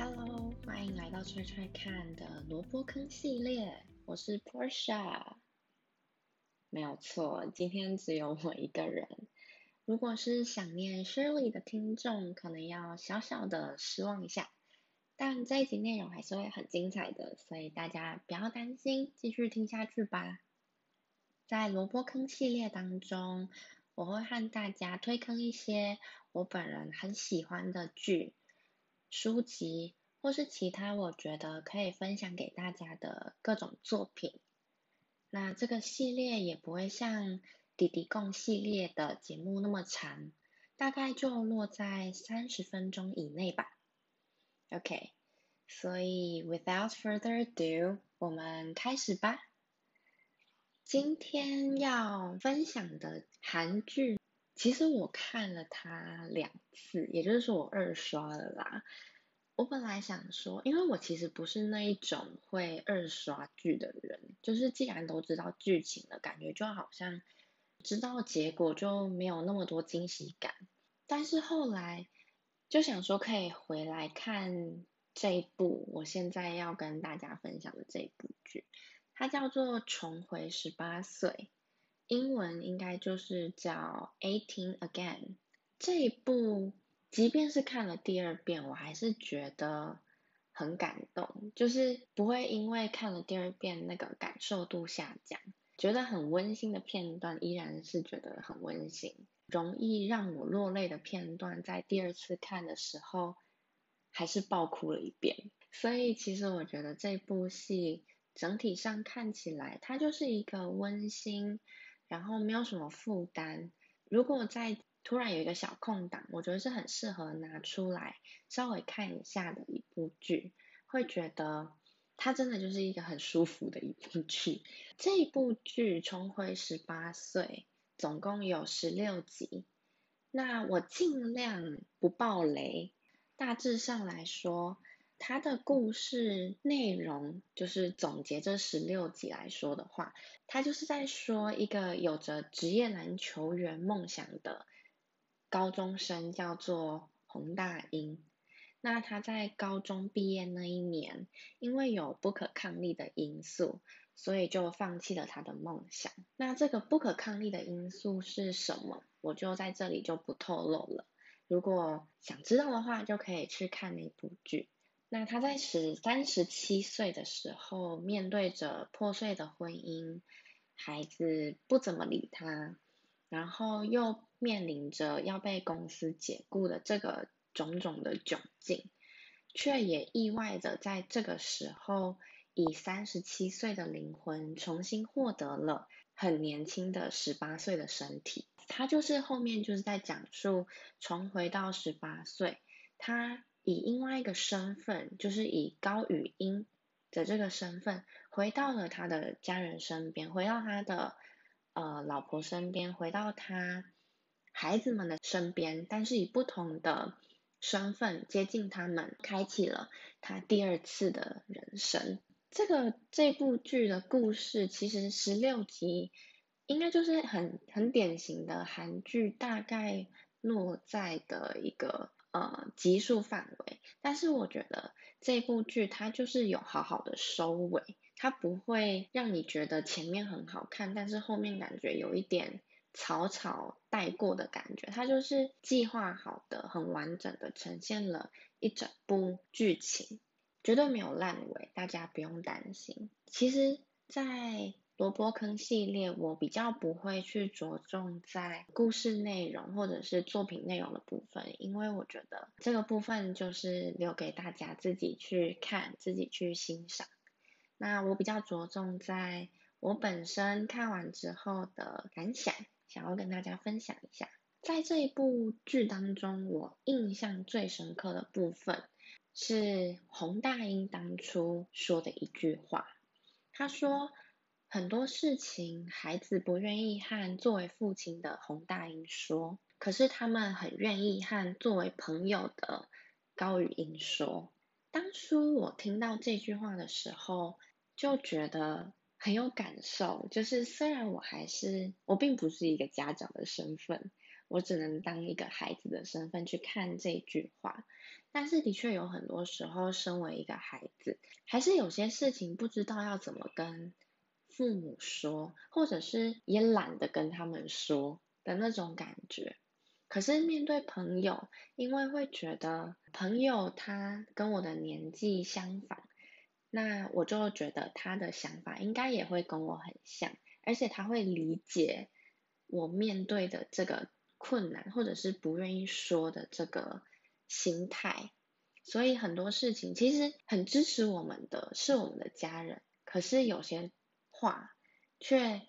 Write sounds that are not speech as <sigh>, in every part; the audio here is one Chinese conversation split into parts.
Hello，欢迎来到踹踹看的萝卜坑系列，我是 Portia。没有错，今天只有我一个人。如果是想念 Shirley 的听众，可能要小小的失望一下。但这一集内容还是会很精彩的，所以大家不要担心，继续听下去吧。在萝卜坑系列当中，我会和大家推坑一些我本人很喜欢的剧、书籍，或是其他我觉得可以分享给大家的各种作品。那这个系列也不会像弟弟共系列的节目那么长，大概就落在三十分钟以内吧。OK，所以 without further ado，我们开始吧。今天要分享的韩剧，其实我看了它两次，也就是说我二刷了啦。我本来想说，因为我其实不是那一种会二刷剧的人，就是既然都知道剧情了，感觉就好像知道结果就没有那么多惊喜感。但是后来。就想说可以回来看这一部，我现在要跟大家分享的这一部剧，它叫做《重回十八岁》，英文应该就是叫《Eighteen Again》。这一部，即便是看了第二遍，我还是觉得很感动，就是不会因为看了第二遍那个感受度下降，觉得很温馨的片段依然是觉得很温馨。容易让我落泪的片段，在第二次看的时候，还是爆哭了一遍。所以其实我觉得这部戏整体上看起来，它就是一个温馨，然后没有什么负担。如果在突然有一个小空档，我觉得是很适合拿出来稍微看一下的一部剧，会觉得它真的就是一个很舒服的一部剧。这部剧重回十八岁。总共有十六集，那我尽量不爆雷。大致上来说，它的故事内容就是总结这十六集来说的话，它就是在说一个有着职业篮球员梦想的高中生，叫做洪大英。那他在高中毕业那一年，因为有不可抗力的因素。所以就放弃了他的梦想。那这个不可抗力的因素是什么？我就在这里就不透露了。如果想知道的话，就可以去看那部剧。那他在十三十七岁的时候，面对着破碎的婚姻，孩子不怎么理他，然后又面临着要被公司解雇的这个种种的窘境，却也意外的在这个时候。以三十七岁的灵魂重新获得了很年轻的十八岁的身体。他就是后面就是在讲述重回到十八岁，他以另外一个身份，就是以高语音的这个身份，回到了他的家人身边，回到他的呃老婆身边，回到他孩子们的身边，但是以不同的身份接近他们，开启了他第二次的人生。这个这部剧的故事其实十六集，应该就是很很典型的韩剧，大概落在的一个呃集数范围。但是我觉得这部剧它就是有好好的收尾，它不会让你觉得前面很好看，但是后面感觉有一点草草带过的感觉。它就是计划好的，很完整的呈现了一整部剧情。绝对没有烂尾，大家不用担心。其实，在萝卜坑系列，我比较不会去着重在故事内容或者是作品内容的部分，因为我觉得这个部分就是留给大家自己去看、自己去欣赏。那我比较着重在我本身看完之后的感想，想要跟大家分享一下。在这一部剧当中，我印象最深刻的部分。是洪大英当初说的一句话，他说很多事情孩子不愿意和作为父亲的洪大英说，可是他们很愿意和作为朋友的高语英说。当初我听到这句话的时候，就觉得很有感受，就是虽然我还是我并不是一个家长的身份，我只能当一个孩子的身份去看这句话。但是的确有很多时候，身为一个孩子，还是有些事情不知道要怎么跟父母说，或者是也懒得跟他们说的那种感觉。可是面对朋友，因为会觉得朋友他跟我的年纪相仿，那我就觉得他的想法应该也会跟我很像，而且他会理解我面对的这个困难，或者是不愿意说的这个心态。所以很多事情其实很支持我们的是我们的家人，可是有些话却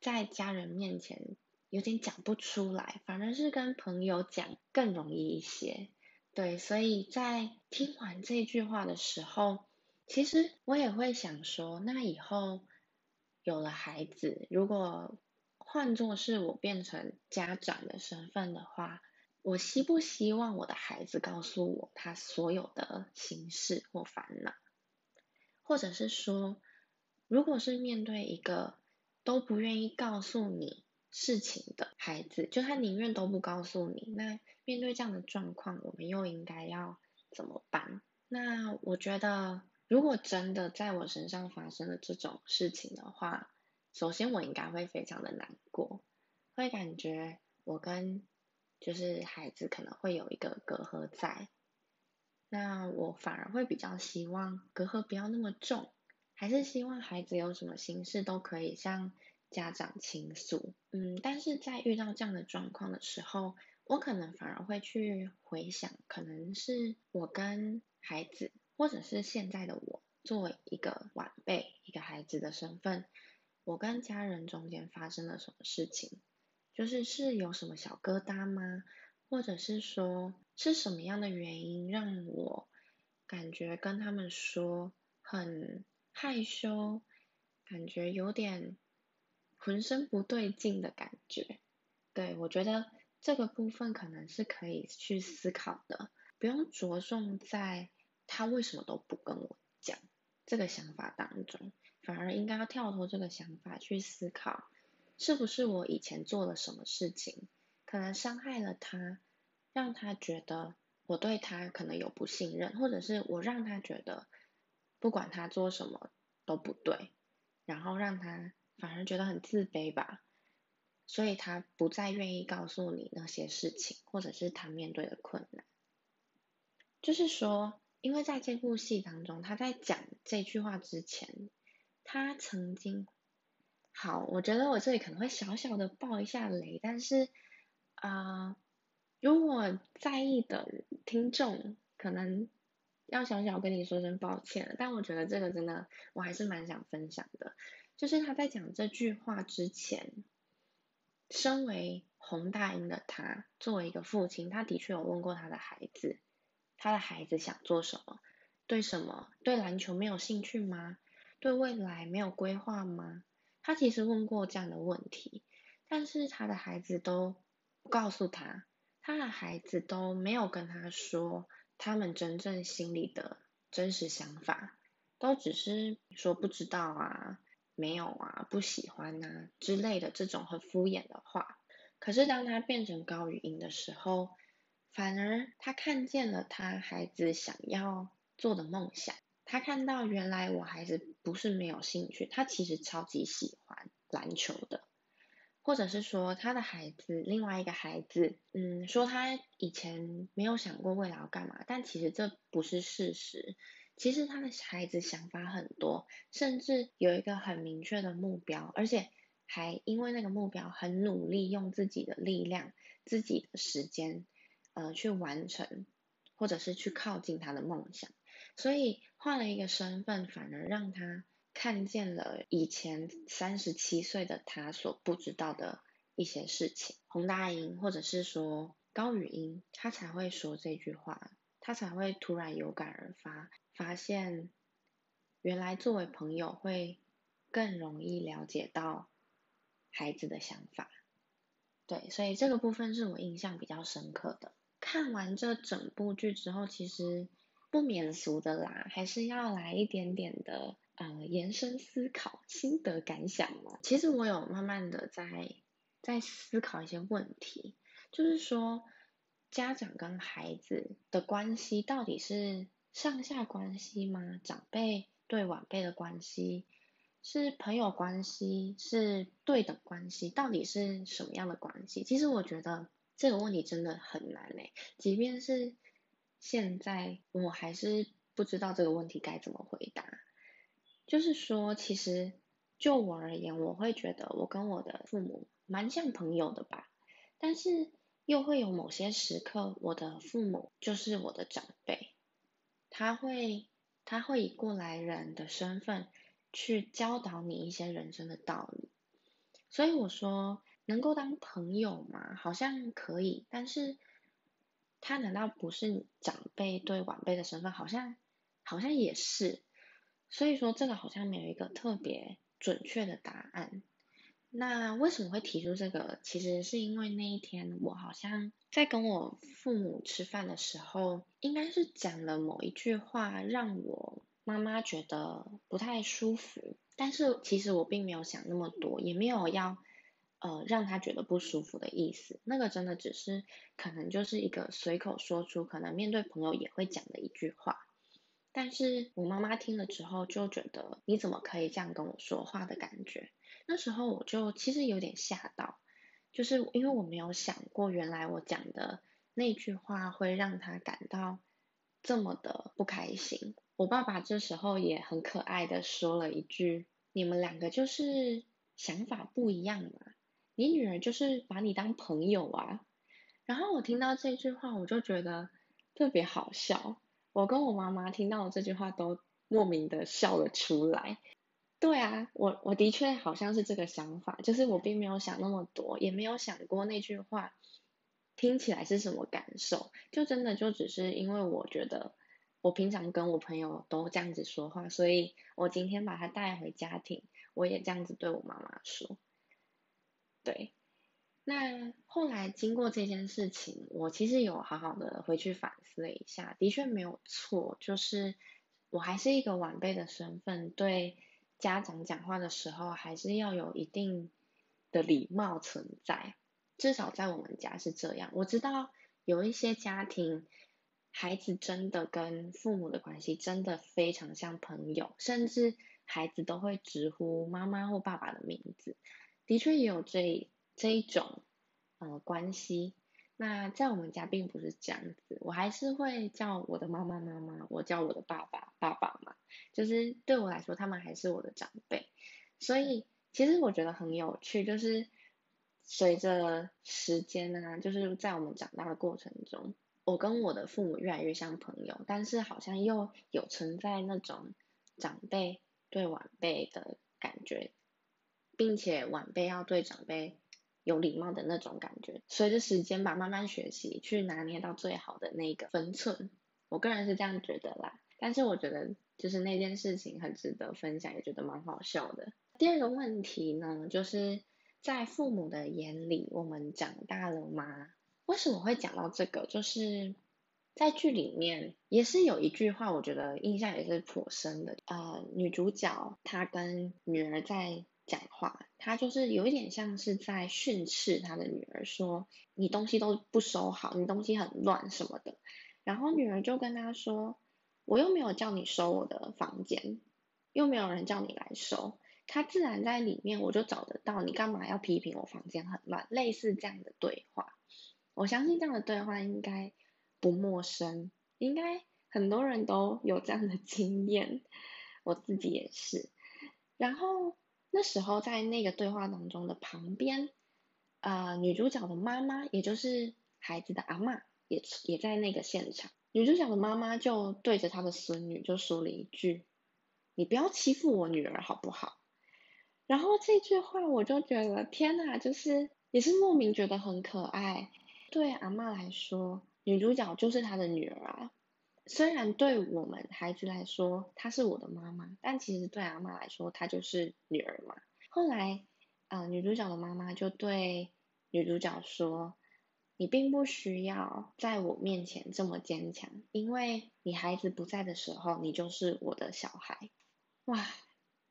在家人面前。有点讲不出来，反而是跟朋友讲更容易一些。对，所以在听完这句话的时候，其实我也会想说，那以后有了孩子，如果换作是我变成家长的身份的话，我希不希望我的孩子告诉我他所有的心事或烦恼？或者是说，如果是面对一个都不愿意告诉你事情的孩子，就他宁愿都不告诉你。那面对这样的状况，我们又应该要怎么办？那我觉得，如果真的在我身上发生了这种事情的话，首先我应该会非常的难过，会感觉我跟就是孩子可能会有一个隔阂在。那我反而会比较希望隔阂不要那么重，还是希望孩子有什么心事都可以向。家长倾诉，嗯，但是在遇到这样的状况的时候，我可能反而会去回想，可能是我跟孩子，或者是现在的我，作为一个晚辈、一个孩子的身份，我跟家人中间发生了什么事情，就是是有什么小疙瘩吗？或者是说是什么样的原因让我感觉跟他们说很害羞，感觉有点。浑身不对劲的感觉，对，我觉得这个部分可能是可以去思考的，不用着重在他为什么都不跟我讲这个想法当中，反而应该要跳脱这个想法去思考，是不是我以前做了什么事情，可能伤害了他，让他觉得我对他可能有不信任，或者是我让他觉得不管他做什么都不对，然后让他。反而觉得很自卑吧，所以他不再愿意告诉你那些事情，或者是他面对的困难。就是说，因为在这部戏当中，他在讲这句话之前，他曾经，好，我觉得我这里可能会小小的爆一下雷，但是啊、如果在意的听众，可能要小小跟你说声抱歉了，但我觉得这个真的，我还是蛮想分享的。就是他在讲这句话之前，身为洪大英的他，作为一个父亲，他的确有问过他的孩子，他的孩子想做什么，对什么，对篮球没有兴趣吗？对未来没有规划吗？他其实问过这样的问题，但是他的孩子都不告诉他，他的孩子都没有跟他说他们真正心里的真实想法，都只是说不知道啊。没有啊，不喜欢啊之类的这种很敷衍的话，可是当他变成高语音的时候，反而他看见了他孩子想要做的梦想，他看到原来我孩子不是没有兴趣，他其实超级喜欢篮球的，或者是说他的孩子另外一个孩子，嗯，说他以前没有想过未来要干嘛，但其实这不是事实。其实他的孩子想法很多，甚至有一个很明确的目标，而且还因为那个目标很努力，用自己的力量、自己的时间，呃，去完成，或者是去靠近他的梦想。所以换了一个身份，反而让他看见了以前三十七岁的他所不知道的一些事情。洪大英，或者是说高语音，他才会说这句话，他才会突然有感而发。发现原来作为朋友会更容易了解到孩子的想法，对，所以这个部分是我印象比较深刻的。看完这整部剧之后，其实不免俗的啦，还是要来一点点的呃延伸思考、心得感想嘛。其实我有慢慢的在在思考一些问题，就是说，家长跟孩子的关系到底是上下关系吗？长辈对晚辈的关系是朋友关系，是对等关系，到底是什么样的关系？其实我觉得这个问题真的很难诶，即便是现在，我还是不知道这个问题该怎么回答。就是说，其实就我而言，我会觉得我跟我的父母蛮像朋友的吧，但是又会有某些时刻，我的父母就是我的长辈。他会，他会以过来人的身份去教导你一些人生的道理，所以我说能够当朋友吗？好像可以，但是他难道不是长辈对晚辈的身份？好像，好像也是，所以说这个好像没有一个特别准确的答案。那为什么会提出这个？其实是因为那一天我好像在跟我父母吃饭的时候，应该是讲了某一句话，让我妈妈觉得不太舒服。但是其实我并没有想那么多，也没有要呃让她觉得不舒服的意思。那个真的只是可能就是一个随口说出，可能面对朋友也会讲的一句话。但是我妈妈听了之后就觉得，你怎么可以这样跟我说话的感觉。那时候我就其实有点吓到，就是因为我没有想过，原来我讲的那句话会让他感到这么的不开心。我爸爸这时候也很可爱的说了一句：“你们两个就是想法不一样嘛，你女儿就是把你当朋友啊。”然后我听到这句话，我就觉得特别好笑。我跟我妈妈听到这句话都莫名的笑了出来。对啊，我我的确好像是这个想法，就是我并没有想那么多，也没有想过那句话听起来是什么感受，就真的就只是因为我觉得我平常跟我朋友都这样子说话，所以我今天把他带回家庭，我也这样子对我妈妈说。对，那后来经过这件事情，我其实有好好的回去反思了一下，的确没有错，就是我还是一个晚辈的身份，对。家长讲话的时候，还是要有一定的礼貌存在，至少在我们家是这样。我知道有一些家庭，孩子真的跟父母的关系真的非常像朋友，甚至孩子都会直呼妈妈或爸爸的名字。的确也有这这一种呃关系。那在我们家并不是这样子，我还是会叫我的妈妈妈妈，我叫我的爸爸爸爸嘛，就是对我来说，他们还是我的长辈。所以其实我觉得很有趣，就是随着时间呢，就是在我们长大的过程中，我跟我的父母越来越像朋友，但是好像又有存在那种长辈对晚辈的感觉，并且晚辈要对长辈。有礼貌的那种感觉，随着时间吧，慢慢学习去拿捏到最好的那个分寸。我个人是这样觉得啦，但是我觉得就是那件事情很值得分享，也觉得蛮好笑的。第二个问题呢，就是在父母的眼里，我们长大了吗？为什么会讲到这个？就是在剧里面也是有一句话，我觉得印象也是颇深的。呃，女主角她跟女儿在。讲话，他就是有一点像是在训斥他的女儿，说你东西都不收好，你东西很乱什么的。然后女儿就跟他说，我又没有叫你收我的房间，又没有人叫你来收，他自然在里面，我就找得到，你干嘛要批评我房间很乱？类似这样的对话，我相信这样的对话应该不陌生，应该很多人都有这样的经验，我自己也是。然后。那时候在那个对话当中的旁边，呃，女主角的妈妈，也就是孩子的阿嬷，也也在那个现场。女主角的妈妈就对着她的孙女就说了一句：“你不要欺负我女儿好不好？”然后这句话我就觉得天哪，就是也是莫名觉得很可爱。对阿嬷来说，女主角就是她的女儿啊。虽然对我们孩子来说，她是我的妈妈，但其实对阿嬷来说，她就是女儿嘛。后来，呃，女主角的妈妈就对女主角说：“你并不需要在我面前这么坚强，因为你孩子不在的时候，你就是我的小孩。”哇，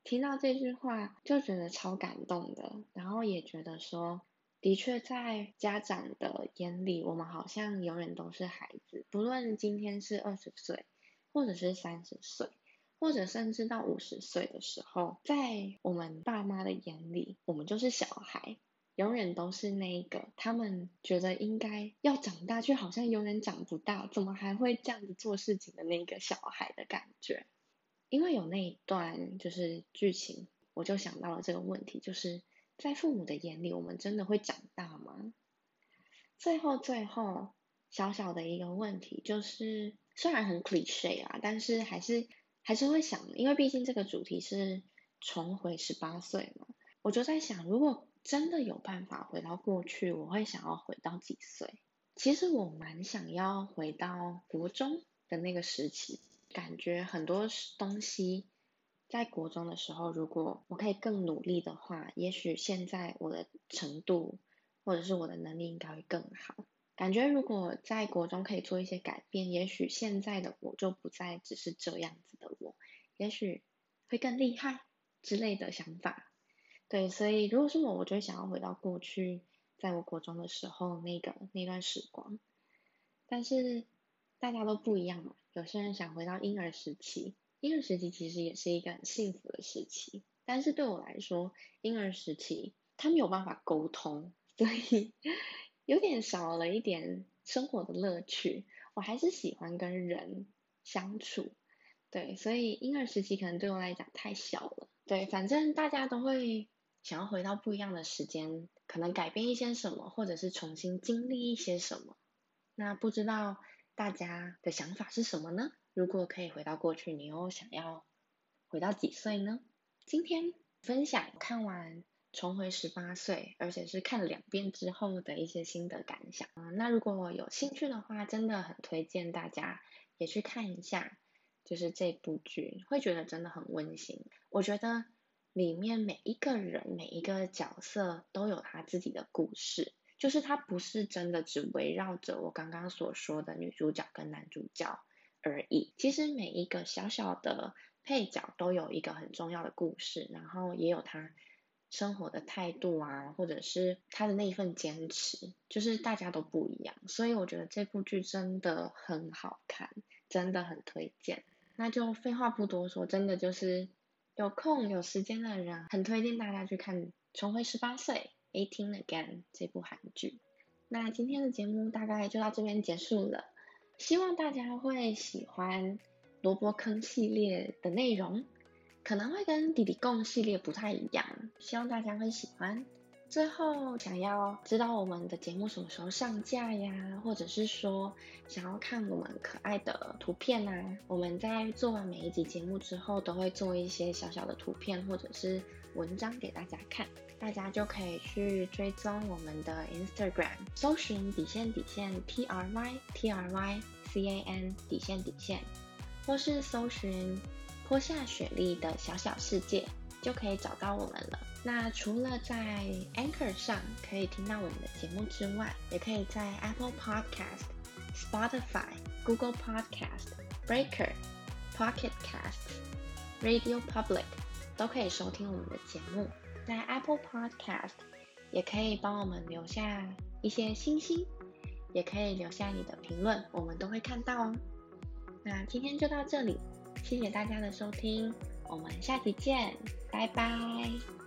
听到这句话就觉得超感动的，然后也觉得说，的确，在家长的眼里，我们好像永远都是孩子，不论今天是二十岁，或者是三十岁，或者甚至到五十岁的时候，在我们爸妈的眼里，我们就是小孩，永远都是那个他们觉得应该要长大，却好像永远长不大，怎么还会这样子做事情的那个小孩的感觉。因为有那一段就是剧情，我就想到了这个问题，就是。在父母的眼里，我们真的会长大吗？最后，最后，小小的一个问题就是，虽然很 cliché 啊，但是还是还是会想，因为毕竟这个主题是重回十八岁嘛，我就在想，如果真的有办法回到过去，我会想要回到几岁？其实我蛮想要回到国中的那个时期，感觉很多东西。在国中的时候，如果我可以更努力的话，也许现在我的程度或者是我的能力应该会更好。感觉如果在国中可以做一些改变，也许现在的我就不再只是这样子的我，也许会更厉害之类的想法。对，所以如果是我，我就想要回到过去，在我国中的时候那个那段时光。但是大家都不一样嘛，有些人想回到婴儿时期。婴儿时期其实也是一个很幸福的时期，但是对我来说，婴儿时期他没有办法沟通，所以 <laughs> 有点少了一点生活的乐趣。我还是喜欢跟人相处，对，所以婴儿时期可能对我来讲太小了。对，反正大家都会想要回到不一样的时间，可能改变一些什么，或者是重新经历一些什么。那不知道大家的想法是什么呢？如果可以回到过去，你又想要回到几岁呢？今天分享看完《重回十八岁》，而且是看了两遍之后的一些心得感想。嗯，那如果有兴趣的话，真的很推荐大家也去看一下，就是这部剧，会觉得真的很温馨。我觉得里面每一个人、每一个角色都有他自己的故事，就是他不是真的只围绕着我刚刚所说的女主角跟男主角。而已。其实每一个小小的配角都有一个很重要的故事，然后也有他生活的态度啊，或者是他的那一份坚持，就是大家都不一样。所以我觉得这部剧真的很好看，真的很推荐。那就废话不多说，真的就是有空有时间的人，很推荐大家去看《重回十八岁》（Eighteen Again） 这部韩剧。那今天的节目大概就到这边结束了。希望大家会喜欢萝卜坑系列的内容，可能会跟弟弟共系列不太一样，希望大家会喜欢。最后，想要知道我们的节目什么时候上架呀，或者是说想要看我们可爱的图片啊，我们在做完每一集节目之后，都会做一些小小的图片或者是文章给大家看，大家就可以去追踪我们的 Instagram，搜寻底线底线 T R Y T R Y C A N 底线底线，或是搜寻坡下雪莉的小小世界，就可以找到我们了。那除了在 Anchor 上可以听到我们的节目之外，也可以在 Apple Podcast、Spotify、Google Podcast、Breaker、Pocket Casts、Radio Public 都可以收听我们的节目。在 Apple Podcast 也可以帮我们留下一些星星，也可以留下你的评论，我们都会看到哦。那今天就到这里，谢谢大家的收听，我们下期见，拜拜。